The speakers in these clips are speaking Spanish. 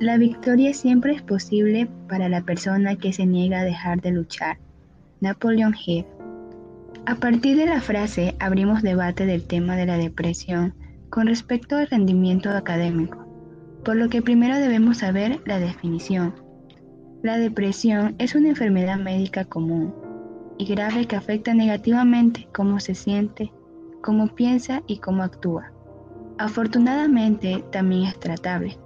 La victoria siempre es posible para la persona que se niega a dejar de luchar. Napoleon Hill. A partir de la frase abrimos debate del tema de la depresión con respecto al rendimiento académico, por lo que primero debemos saber la definición. La depresión es una enfermedad médica común y grave que afecta negativamente cómo se siente, cómo piensa y cómo actúa. Afortunadamente también es tratable.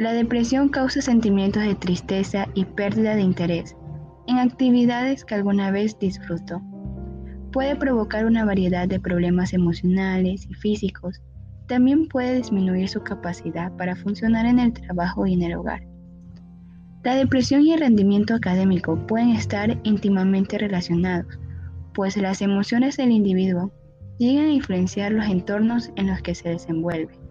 La depresión causa sentimientos de tristeza y pérdida de interés en actividades que alguna vez disfrutó. Puede provocar una variedad de problemas emocionales y físicos. También puede disminuir su capacidad para funcionar en el trabajo y en el hogar. La depresión y el rendimiento académico pueden estar íntimamente relacionados, pues las emociones del individuo llegan a influenciar los entornos en los que se desenvuelve.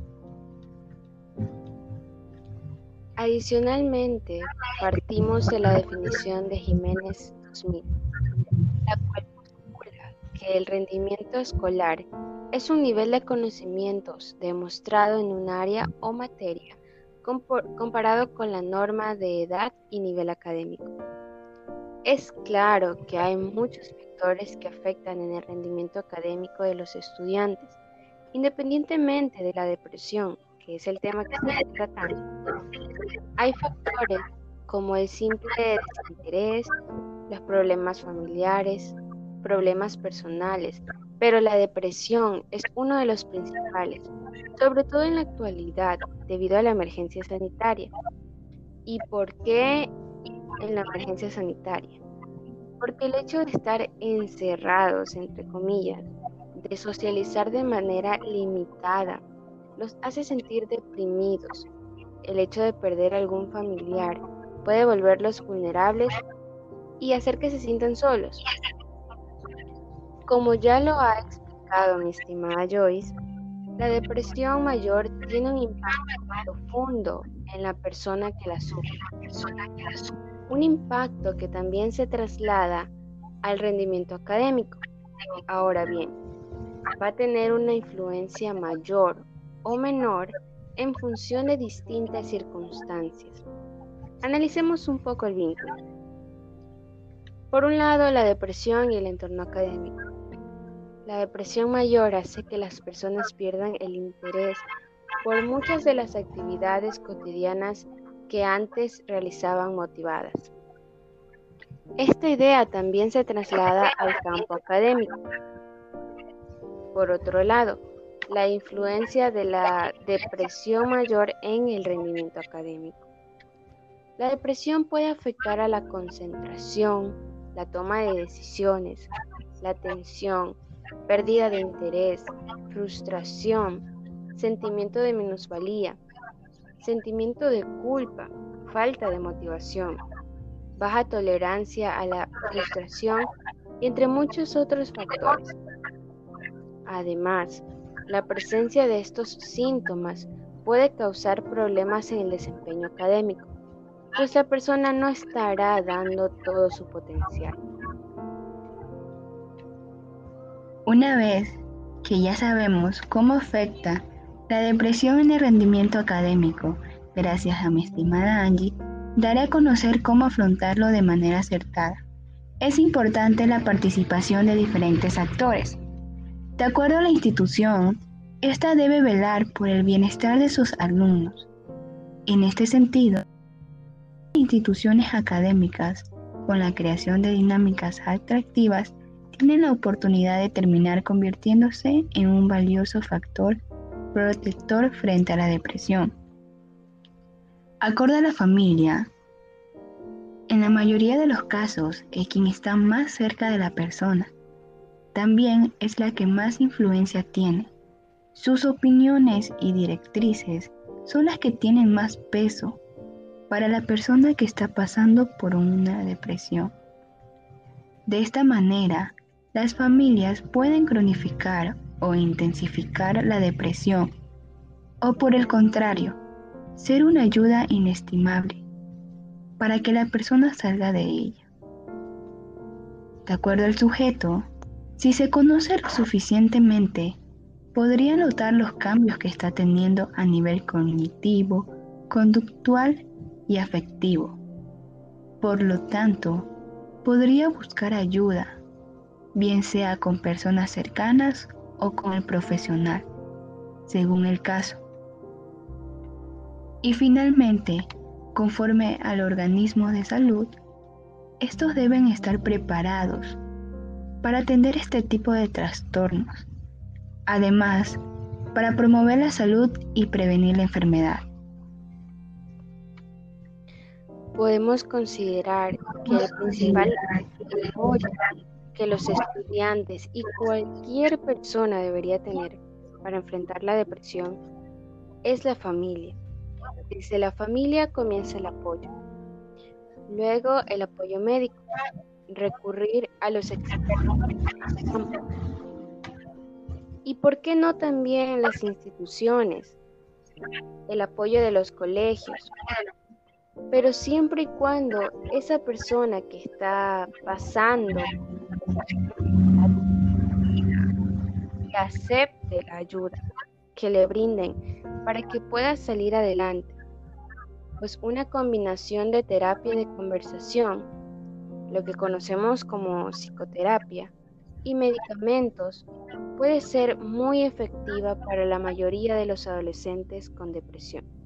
Adicionalmente, partimos de la definición de Jiménez 2000, la cual postula que el rendimiento escolar es un nivel de conocimientos demostrado en un área o materia comparado con la norma de edad y nivel académico. Es claro que hay muchos factores que afectan en el rendimiento académico de los estudiantes, independientemente de la depresión, que es el tema que estamos tratando. Hay factores como el simple desinterés, los problemas familiares, problemas personales, pero la depresión es uno de los principales, sobre todo en la actualidad, debido a la emergencia sanitaria. ¿Y por qué en la emergencia sanitaria? Porque el hecho de estar encerrados, entre comillas, de socializar de manera limitada, los hace sentir deprimidos. El hecho de perder algún familiar puede volverlos vulnerables y hacer que se sientan solos. Como ya lo ha explicado mi estimada Joyce, la depresión mayor tiene un impacto profundo en la persona que la sufre. Un impacto que también se traslada al rendimiento académico. Ahora bien, va a tener una influencia mayor o menor en función de distintas circunstancias. Analicemos un poco el vínculo. Por un lado, la depresión y el entorno académico. La depresión mayor hace que las personas pierdan el interés por muchas de las actividades cotidianas que antes realizaban motivadas. Esta idea también se traslada al campo académico. Por otro lado, la influencia de la depresión mayor en el rendimiento académico. La depresión puede afectar a la concentración, la toma de decisiones, la atención, pérdida de interés, frustración, sentimiento de minusvalía, sentimiento de culpa, falta de motivación, baja tolerancia a la frustración y entre muchos otros factores. Además, la presencia de estos síntomas puede causar problemas en el desempeño académico, pues la persona no estará dando todo su potencial. Una vez que ya sabemos cómo afecta la depresión en el rendimiento académico, gracias a mi estimada Angie, daré a conocer cómo afrontarlo de manera acertada. Es importante la participación de diferentes actores. De acuerdo a la institución, esta debe velar por el bienestar de sus alumnos. En este sentido, instituciones académicas, con la creación de dinámicas atractivas, tienen la oportunidad de terminar convirtiéndose en un valioso factor protector frente a la depresión. Acorde a la familia, en la mayoría de los casos es quien está más cerca de la persona. También es la que más influencia tiene. Sus opiniones y directrices son las que tienen más peso para la persona que está pasando por una depresión. De esta manera, las familias pueden cronificar o intensificar la depresión o por el contrario, ser una ayuda inestimable para que la persona salga de ella. De acuerdo al sujeto, si se conoce suficientemente, podría notar los cambios que está teniendo a nivel cognitivo, conductual y afectivo. Por lo tanto, podría buscar ayuda, bien sea con personas cercanas o con el profesional, según el caso. Y finalmente, conforme al organismo de salud, estos deben estar preparados para atender este tipo de trastornos. Además, para promover la salud y prevenir la enfermedad. Podemos considerar que el principal apoyo que los estudiantes y cualquier persona debería tener para enfrentar la depresión es la familia. Desde la familia comienza el apoyo. Luego el apoyo médico, recurrir a los expertos y por qué no también las instituciones, el apoyo de los colegios, pero siempre y cuando esa persona que está pasando acepte la ayuda que le brinden para que pueda salir adelante. Pues una combinación de terapia de conversación, lo que conocemos como psicoterapia, y medicamentos puede ser muy efectiva para la mayoría de los adolescentes con depresión.